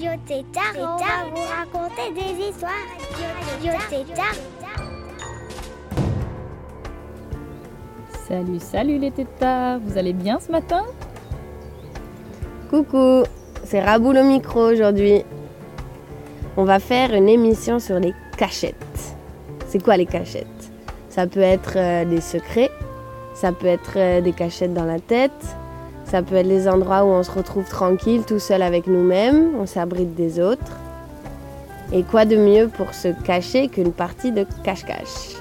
Radio Tétard on va vous raconter des histoires. Radio Tétard. Salut, salut les tétards, vous allez bien ce matin? Coucou, c'est Raboul au micro aujourd'hui. On va faire une émission sur les cachettes. C'est quoi les cachettes? Ça peut être euh, des secrets, ça peut être euh, des cachettes dans la tête, ça peut être les endroits où on se retrouve tranquille, tout seul avec nous-mêmes, on s'abrite des autres. Et quoi de mieux pour se cacher qu'une partie de cache-cache?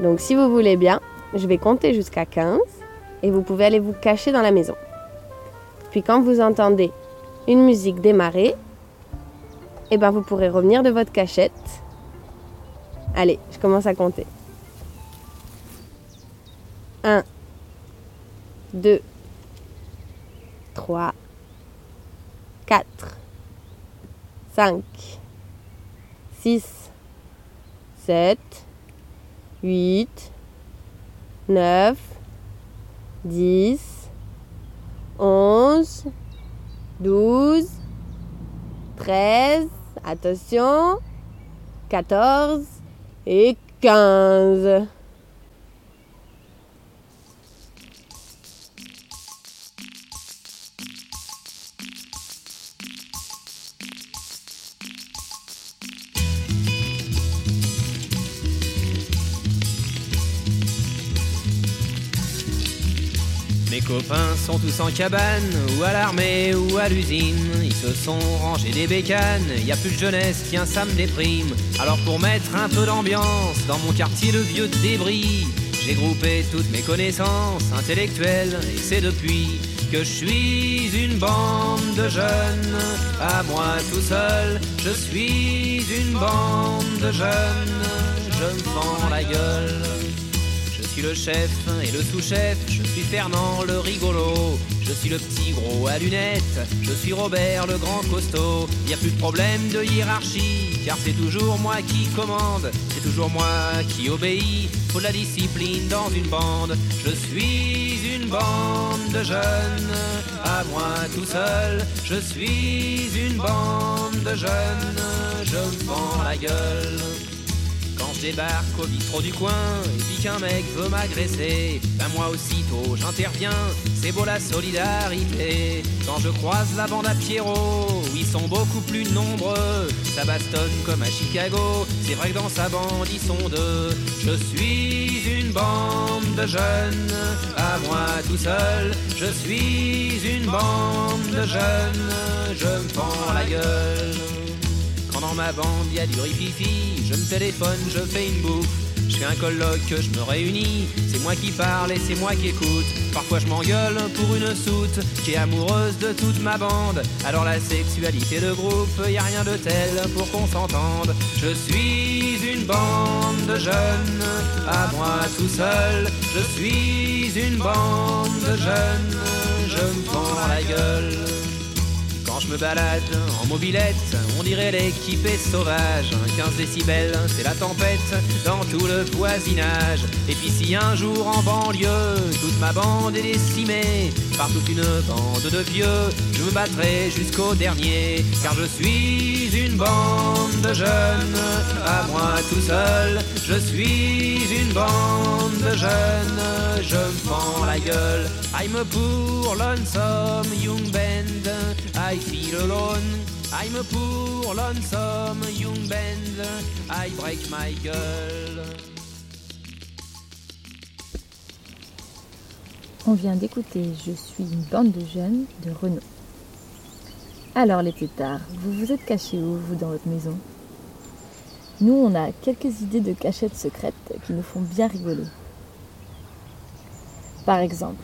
Donc si vous voulez bien, je vais compter jusqu'à 15 et vous pouvez aller vous cacher dans la maison. Puis quand vous entendez une musique démarrer, eh ben vous pourrez revenir de votre cachette. Allez, je commence à compter. 1, 2, 3, 4, 5, 6, 7, 8, 9, 10, 11, 12, 13, attention, 14 et 15. Copains sont tous en cabane, ou à l'armée, ou à l'usine. Ils se sont rangés des bécanes, y a plus de jeunesse, tiens, ça me déprime. Alors pour mettre un peu d'ambiance dans mon quartier de vieux débris, j'ai groupé toutes mes connaissances intellectuelles, et c'est depuis que je suis une bande de jeunes. À moi tout seul, je suis une bande de jeunes. Je me fends la gueule. Suis le chef et le sous-chef, je suis Fernand le rigolo, je suis le petit gros à lunettes, je suis Robert le grand costaud. Y a plus de problème de hiérarchie, car c'est toujours moi qui commande, c'est toujours moi qui obéit. Faut de la discipline dans une bande. Je suis une bande de jeunes, à moi tout seul. Je suis une bande de jeunes, je me la gueule. Je débarque au bistrot du coin et puis qu'un mec veut m'agresser, ben moi aussitôt j'interviens, c'est beau la solidarité. Quand je croise la bande à Pierrot, où ils sont beaucoup plus nombreux, ça bastonne comme à Chicago, c'est vrai que dans sa bande ils sont deux. Je suis une bande de jeunes, à moi tout seul, je suis une bande de jeunes, je me fends la gueule. Ma bande y a du rififi, je me téléphone, je fais une bouffe. Je fais un colloque, je me réunis, c'est moi qui parle et c'est moi qui écoute. Parfois je m'engueule pour une soute qui est amoureuse de toute ma bande. Alors la sexualité de groupe, y a rien de tel pour qu'on s'entende. Je suis une bande de jeunes, à moi tout seul. Je suis une bande de jeunes, je me fends la gueule. Balade en mobilette, on dirait l'équipe est sauvage. 15 décibels, c'est la tempête dans tout le voisinage. Et puis si un jour en banlieue, toute ma bande est décimée par toute une bande de vieux, je me battrai jusqu'au dernier. Car je suis une bande de jeunes, à moi tout seul. Je suis une bande de jeunes, je me fends la gueule. I'm a poor lonesome young band. I feel alone. I'm a poor lonesome young band. I break my gueule. On vient d'écouter Je suis une bande de jeunes de Renault. Alors les tétards, vous vous êtes cachés où, vous, dans votre maison? Nous, on a quelques idées de cachettes secrètes qui nous font bien rigoler. Par exemple,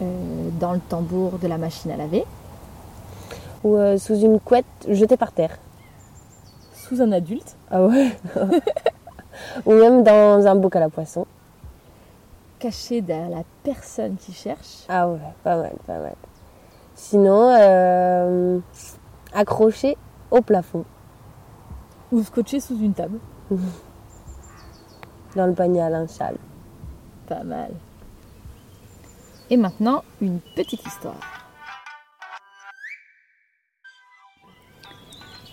euh, dans le tambour de la machine à laver, ou euh, sous une couette jetée par terre. Sous un adulte? Ah ouais Ou même dans un bocal à poisson. Caché derrière la personne qui cherche Ah ouais, pas mal, pas mal. Sinon, euh, accroché au plafond, Ou scotché sous une table dans le panier à linge sale. Pas mal. Et maintenant, une petite histoire.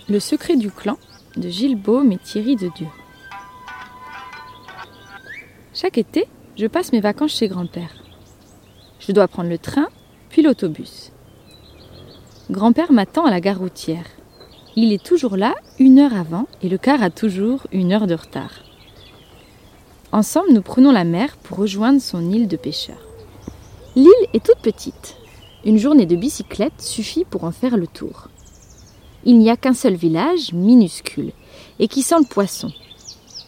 Le secret du clan de Gilles Baume et Thierry de Dieu. Chaque été, je passe mes vacances chez grand-père. Je dois prendre le train, puis l'autobus. Grand-père m'attend à la gare routière. Il est toujours là une heure avant et le car a toujours une heure de retard. Ensemble, nous prenons la mer pour rejoindre son île de pêcheurs. L'île est toute petite. Une journée de bicyclette suffit pour en faire le tour. Il n'y a qu'un seul village, minuscule, et qui sent le poisson.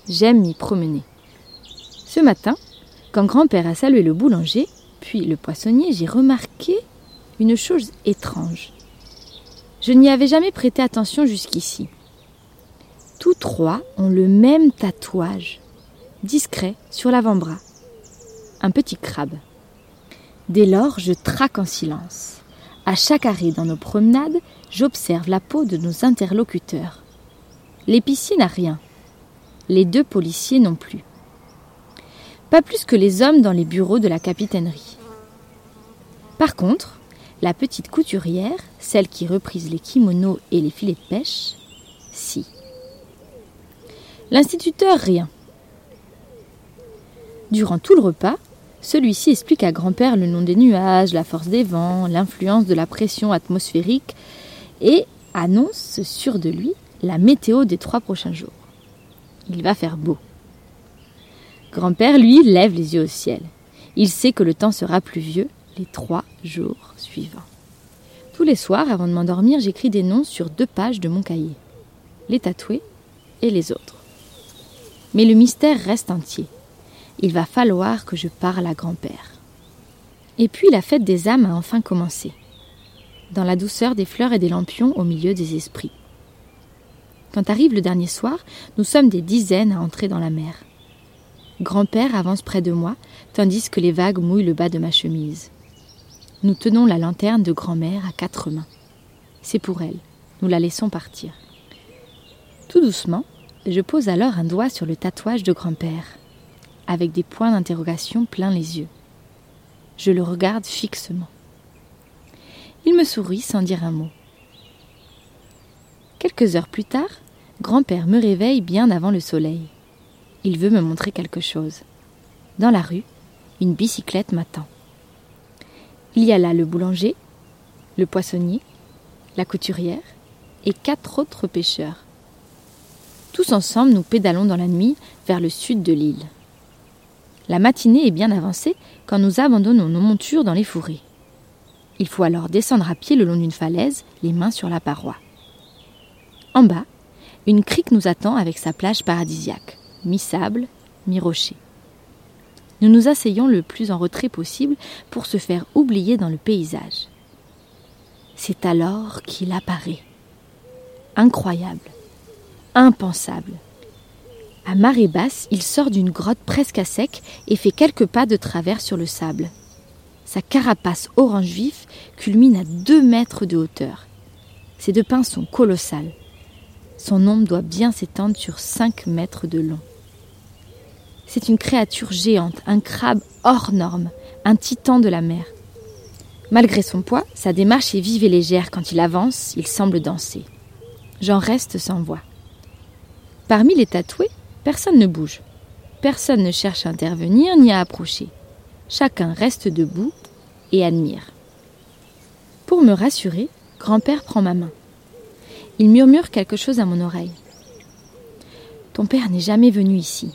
J'aime m'y promener. Ce matin, quand grand-père a salué le boulanger, puis le poissonnier, j'ai remarqué une chose étrange. Je n'y avais jamais prêté attention jusqu'ici. Tous trois ont le même tatouage, discret sur l'avant-bras. Un petit crabe. Dès lors, je traque en silence. À chaque arrêt dans nos promenades, j'observe la peau de nos interlocuteurs. L'épicier n'a rien. Les deux policiers non plus. Pas plus que les hommes dans les bureaux de la capitainerie. Par contre, la petite couturière, celle qui reprise les kimonos et les filets de pêche, si. L'instituteur, rien. Durant tout le repas, celui-ci explique à grand-père le nom des nuages, la force des vents, l'influence de la pression atmosphérique et annonce sûr de lui la météo des trois prochains jours. Il va faire beau. Grand-père, lui, lève les yeux au ciel. Il sait que le temps sera pluvieux les trois jours suivants. Tous les soirs, avant de m'endormir, j'écris des noms sur deux pages de mon cahier. Les tatoués et les autres. Mais le mystère reste entier. Il va falloir que je parle à grand-père. Et puis la fête des âmes a enfin commencé. Dans la douceur des fleurs et des lampions au milieu des esprits. Quand arrive le dernier soir, nous sommes des dizaines à entrer dans la mer. Grand-père avance près de moi, tandis que les vagues mouillent le bas de ma chemise. Nous tenons la lanterne de grand-mère à quatre mains. C'est pour elle. Nous la laissons partir. Tout doucement, je pose alors un doigt sur le tatouage de grand-père, avec des points d'interrogation plein les yeux. Je le regarde fixement. Il me sourit sans dire un mot. Quelques heures plus tard, grand-père me réveille bien avant le soleil. Il veut me montrer quelque chose. Dans la rue, une bicyclette m'attend. Il y a là le boulanger, le poissonnier, la couturière et quatre autres pêcheurs. Tous ensemble, nous pédalons dans la nuit vers le sud de l'île. La matinée est bien avancée quand nous abandonnons nos montures dans les fourrés. Il faut alors descendre à pied le long d'une falaise, les mains sur la paroi. En bas, une crique nous attend avec sa plage paradisiaque, mi-sable, mi-rocher. Nous nous asseyons le plus en retrait possible pour se faire oublier dans le paysage. C'est alors qu'il apparaît. Incroyable, impensable. À marée basse, il sort d'une grotte presque à sec et fait quelques pas de travers sur le sable. Sa carapace orange vif culmine à deux mètres de hauteur. Ses deux pins sont colossales. Son ombre doit bien s'étendre sur cinq mètres de long. C'est une créature géante, un crabe hors norme, un titan de la mer. Malgré son poids, sa démarche est vive et légère. Quand il avance, il semble danser. J'en reste sans voix. Parmi les tatoués, personne ne bouge. Personne ne cherche à intervenir ni à approcher. Chacun reste debout et admire. Pour me rassurer, grand-père prend ma main. Il murmure quelque chose à mon oreille. Ton père n'est jamais venu ici.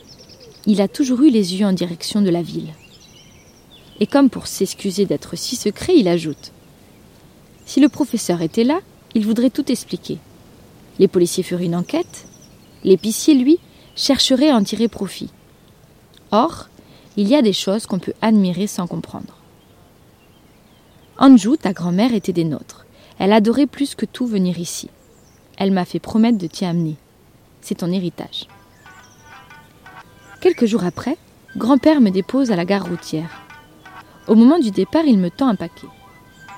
Il a toujours eu les yeux en direction de la ville. Et comme pour s'excuser d'être si secret, il ajoute Si le professeur était là, il voudrait tout expliquer. Les policiers feraient une enquête. L'épicier, lui, chercherait à en tirer profit. Or, il y a des choses qu'on peut admirer sans comprendre. Anjou, ta grand-mère, était des nôtres. Elle adorait plus que tout venir ici. Elle m'a fait promettre de t'y amener. C'est ton héritage. Quelques jours après, grand-père me dépose à la gare routière. Au moment du départ, il me tend un paquet.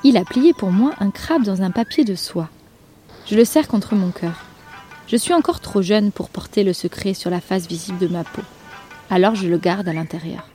Il a plié pour moi un crabe dans un papier de soie. Je le serre contre mon cœur. Je suis encore trop jeune pour porter le secret sur la face visible de ma peau. Alors je le garde à l'intérieur.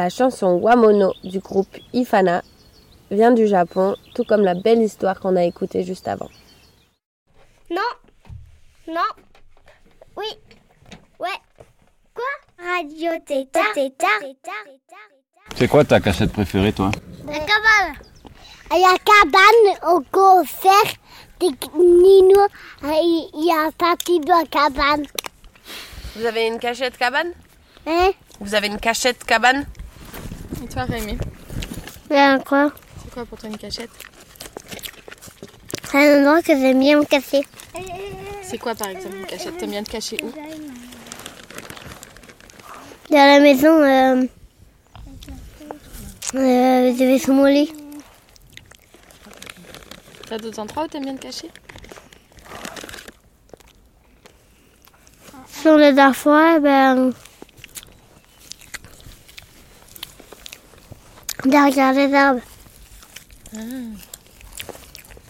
La chanson Wamono du groupe Ifana vient du Japon, tout comme la belle histoire qu'on a écoutée juste avant. Non. Non. Oui. Ouais. Quoi? Radio Tétard. C'est quoi ta cachette préférée, toi? La cabane. La cabane au des Nino. Il y a un papy de la cabane. Vous avez une cachette cabane? Hein? Vous avez une cachette cabane? Et toi, Rémi Ben quoi C'est quoi pour toi une cachette C'est un endroit que j'aime bien me cacher. C'est quoi par exemple une cachette T'aimes bien te cacher où Dans la maison, euh, euh, je vais sur mon lit. T'as d'autres endroits où t'aimes bien te cacher Sur les dernières fois, ben. Derrière les arbres.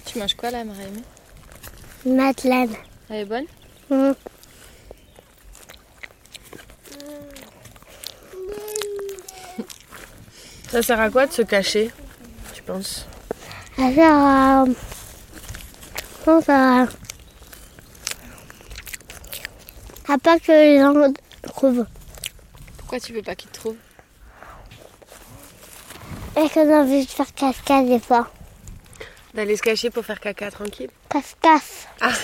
Tu manges quoi là, Marie-Aimée? Madeleine. Elle est bonne? Mm. Ça sert à quoi de se cacher, tu penses? Ça sert à. Je pense à. À pas que les gens trouvent. Pourquoi tu veux pas qu'ils te trouvent? Et qu'on a envie de faire cascade des fois. D'aller se cacher pour faire caca tranquille Casse-casse.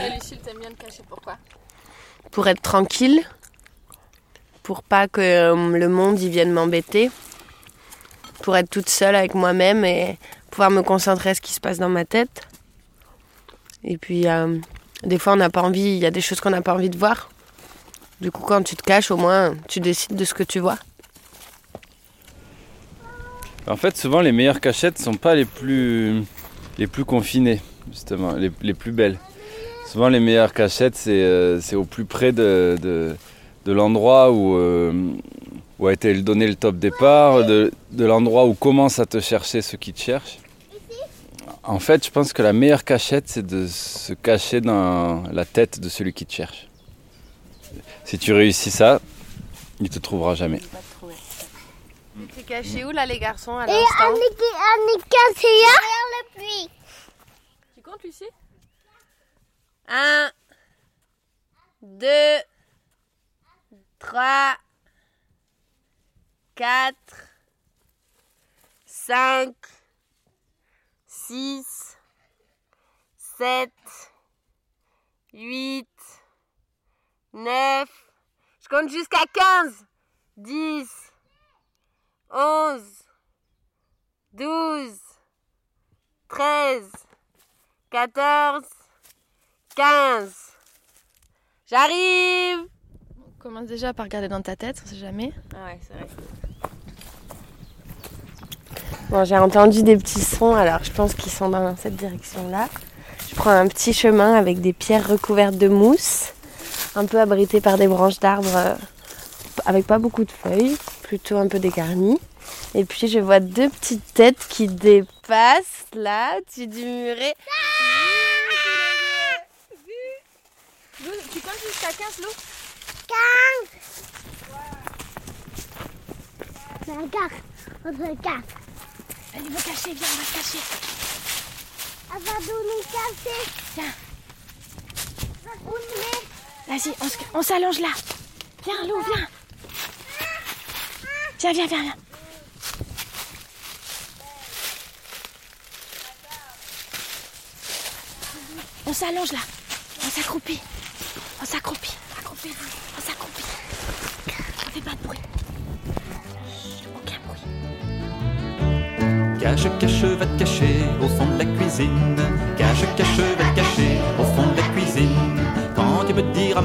Et Lucille, t'aimes bien te cacher pourquoi? Pour être tranquille, pour pas que euh, le monde y vienne m'embêter, pour être toute seule avec moi-même et pouvoir me concentrer à ce qui se passe dans ma tête. Et puis, euh, des fois, on n'a pas envie, il y a des choses qu'on n'a pas envie de voir. Du coup, quand tu te caches, au moins, tu décides de ce que tu vois. En fait, souvent, les meilleures cachettes sont pas les plus, les confinées, justement, les, plus belles. Souvent, les meilleures cachettes, c'est euh, au plus près de, l'endroit où, euh, où a été donné le top départ, de, l'endroit où commence à te chercher ceux qui te cherchent. En fait, je pense que la meilleure cachette, c'est de se cacher dans la tête de celui qui te cherche. Si tu réussis ça, il te trouvera jamais. T'es caché où là les garçons à Et l'instant? On est, on est cassé derrière le puits. Tu comptes Lucie? 1, 2, 3, 4, 5, 6, 7, 8, 9, je compte jusqu'à 15, 10, 11, 12, 13, 14, 15. J'arrive On commence déjà par regarder dans ta tête, on sait jamais. Ah ouais, c'est vrai. Bon, j'ai entendu des petits sons, alors je pense qu'ils sont dans cette direction-là. Je prends un petit chemin avec des pierres recouvertes de mousse, un peu abritées par des branches d'arbres euh, avec pas beaucoup de feuilles, plutôt un peu dégarnies. Et puis je vois deux petites têtes qui dépassent là, au-dessus du muret. Lou, tu comptes jusqu'à 15 Lou? Regarde, on regarde. Allez, va cacher, viens, on va se cacher. Elle va nous. On met Vas-y, on, se- on s'allonge là. Viens Lou, viens. Viens, viens, viens, viens. S'allonge là. On s'accroupit. On s'accroupit. Accroupis, on s'accroupit. On fait pas de bruit. Aucun bruit. Cache, cache, va te cacher au fond de la cuisine.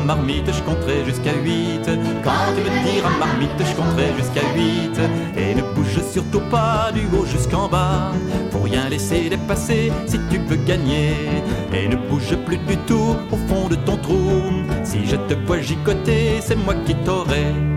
Marmite, je compterai jusqu'à 8. Quand tu me diras marmite, je compterai jusqu'à 8. Et ne bouge surtout pas du haut jusqu'en bas. Faut rien laisser dépasser si tu veux gagner. Et ne bouge plus du tout au fond de ton trou. Si je te vois gigoter, c'est moi qui t'aurai.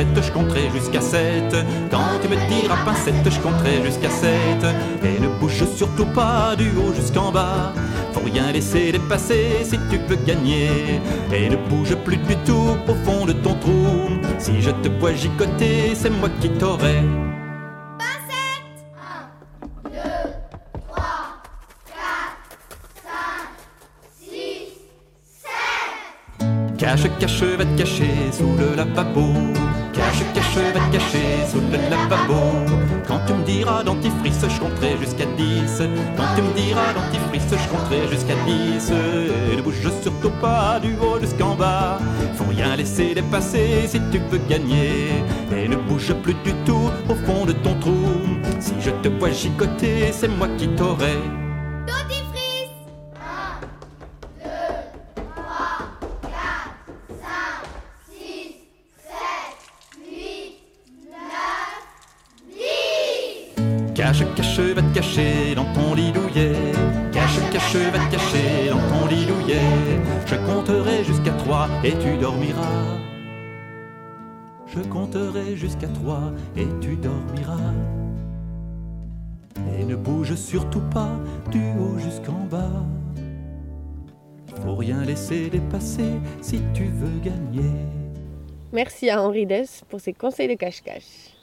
Pincette, je compterai jusqu'à 7. Quand tu me diras pincette, je compterai jusqu'à 7. Et ne bouge surtout pas du haut jusqu'en bas. Faut rien laisser dépasser si tu veux gagner. Et ne bouge plus du tout au fond de ton trou. Si je te vois gigoter, c'est moi qui t'aurai. Cache, cache, va te cacher sous le lavabo. Je compterai jusqu'à 10. Quand tu me diras dentifrice, je compterai jusqu'à 10. Et ne bouge surtout pas du haut jusqu'en bas. Faut rien laisser dépasser si tu veux gagner. Et ne bouge plus du tout au fond de ton trou. Si je te vois gigoter, c'est moi qui t'aurai. Je compterai jusqu'à trois et tu dormiras. Et ne bouge surtout pas du haut jusqu'en bas. Faut rien laisser dépasser si tu veux gagner. Merci à Henri Dess pour ses conseils de cache-cache.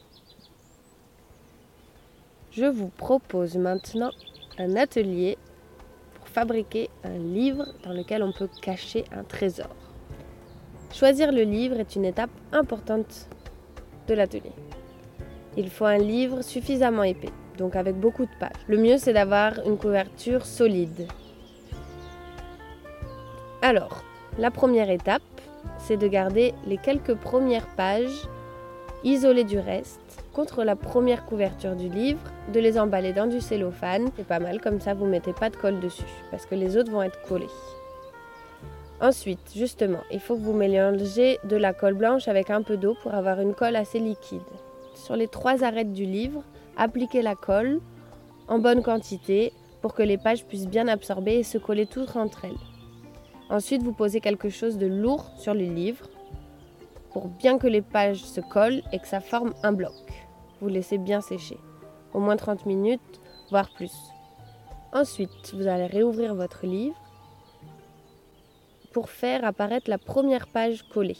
Je vous propose maintenant un atelier pour fabriquer un livre dans lequel on peut cacher un trésor. Choisir le livre est une étape importante de l'atelier. Il faut un livre suffisamment épais, donc avec beaucoup de pages. Le mieux c'est d'avoir une couverture solide. Alors, la première étape, c'est de garder les quelques premières pages isolées du reste contre la première couverture du livre, de les emballer dans du cellophane. C'est pas mal, comme ça vous mettez pas de colle dessus, parce que les autres vont être collés. Ensuite, justement, il faut que vous mélangez de la colle blanche avec un peu d'eau pour avoir une colle assez liquide. Sur les trois arêtes du livre, appliquez la colle en bonne quantité pour que les pages puissent bien absorber et se coller toutes entre elles. Ensuite, vous posez quelque chose de lourd sur le livre pour bien que les pages se collent et que ça forme un bloc. Vous laissez bien sécher, au moins 30 minutes, voire plus. Ensuite, vous allez réouvrir votre livre pour faire apparaître la première page collée,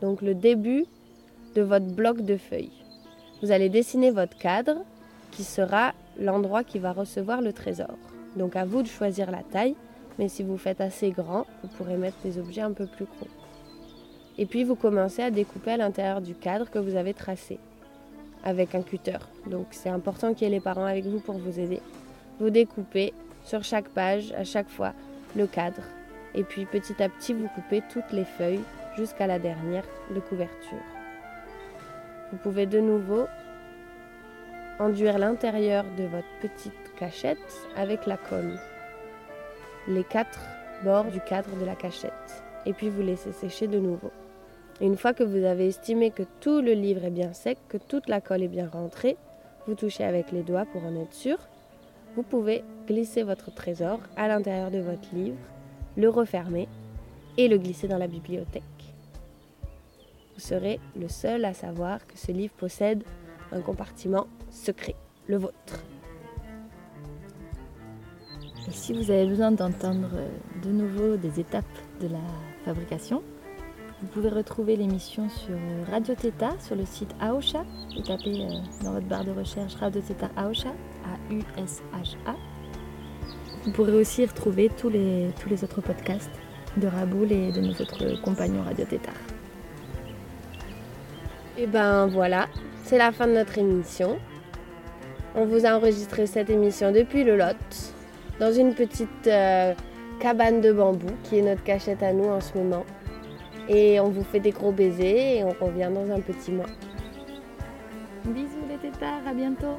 donc le début de votre bloc de feuilles. Vous allez dessiner votre cadre qui sera l'endroit qui va recevoir le trésor. Donc à vous de choisir la taille, mais si vous faites assez grand, vous pourrez mettre des objets un peu plus gros. Et puis vous commencez à découper à l'intérieur du cadre que vous avez tracé avec un cutter. Donc c'est important qu'il y ait les parents avec vous pour vous aider. Vous découpez sur chaque page, à chaque fois, le cadre. Et puis petit à petit, vous coupez toutes les feuilles jusqu'à la dernière de couverture. Vous pouvez de nouveau enduire l'intérieur de votre petite cachette avec la colle. Les quatre bords du cadre de la cachette. Et puis vous laissez sécher de nouveau. une fois que vous avez estimé que tout le livre est bien sec, que toute la colle est bien rentrée, vous touchez avec les doigts pour en être sûr. Vous pouvez glisser votre trésor à l'intérieur de votre livre, le refermer et le glisser dans la bibliothèque. Vous serez le seul à savoir que ce livre possède un compartiment secret, le vôtre. Et si vous avez besoin d'entendre de nouveau des étapes de la fabrication, vous pouvez retrouver l'émission sur Radio Theta, sur le site Aosha. Vous tapez euh, dans votre barre de recherche Radio Theta Aosha, A-U-S-H-A. Vous pourrez aussi retrouver tous les, tous les autres podcasts de Raboul et de nos autres compagnons Radio Theta. Et ben voilà, c'est la fin de notre émission. On vous a enregistré cette émission depuis le Lot, dans une petite euh, cabane de bambou qui est notre cachette à nous en ce moment. Et on vous fait des gros baisers et on revient dans un petit mois. Bisous les tétards, à bientôt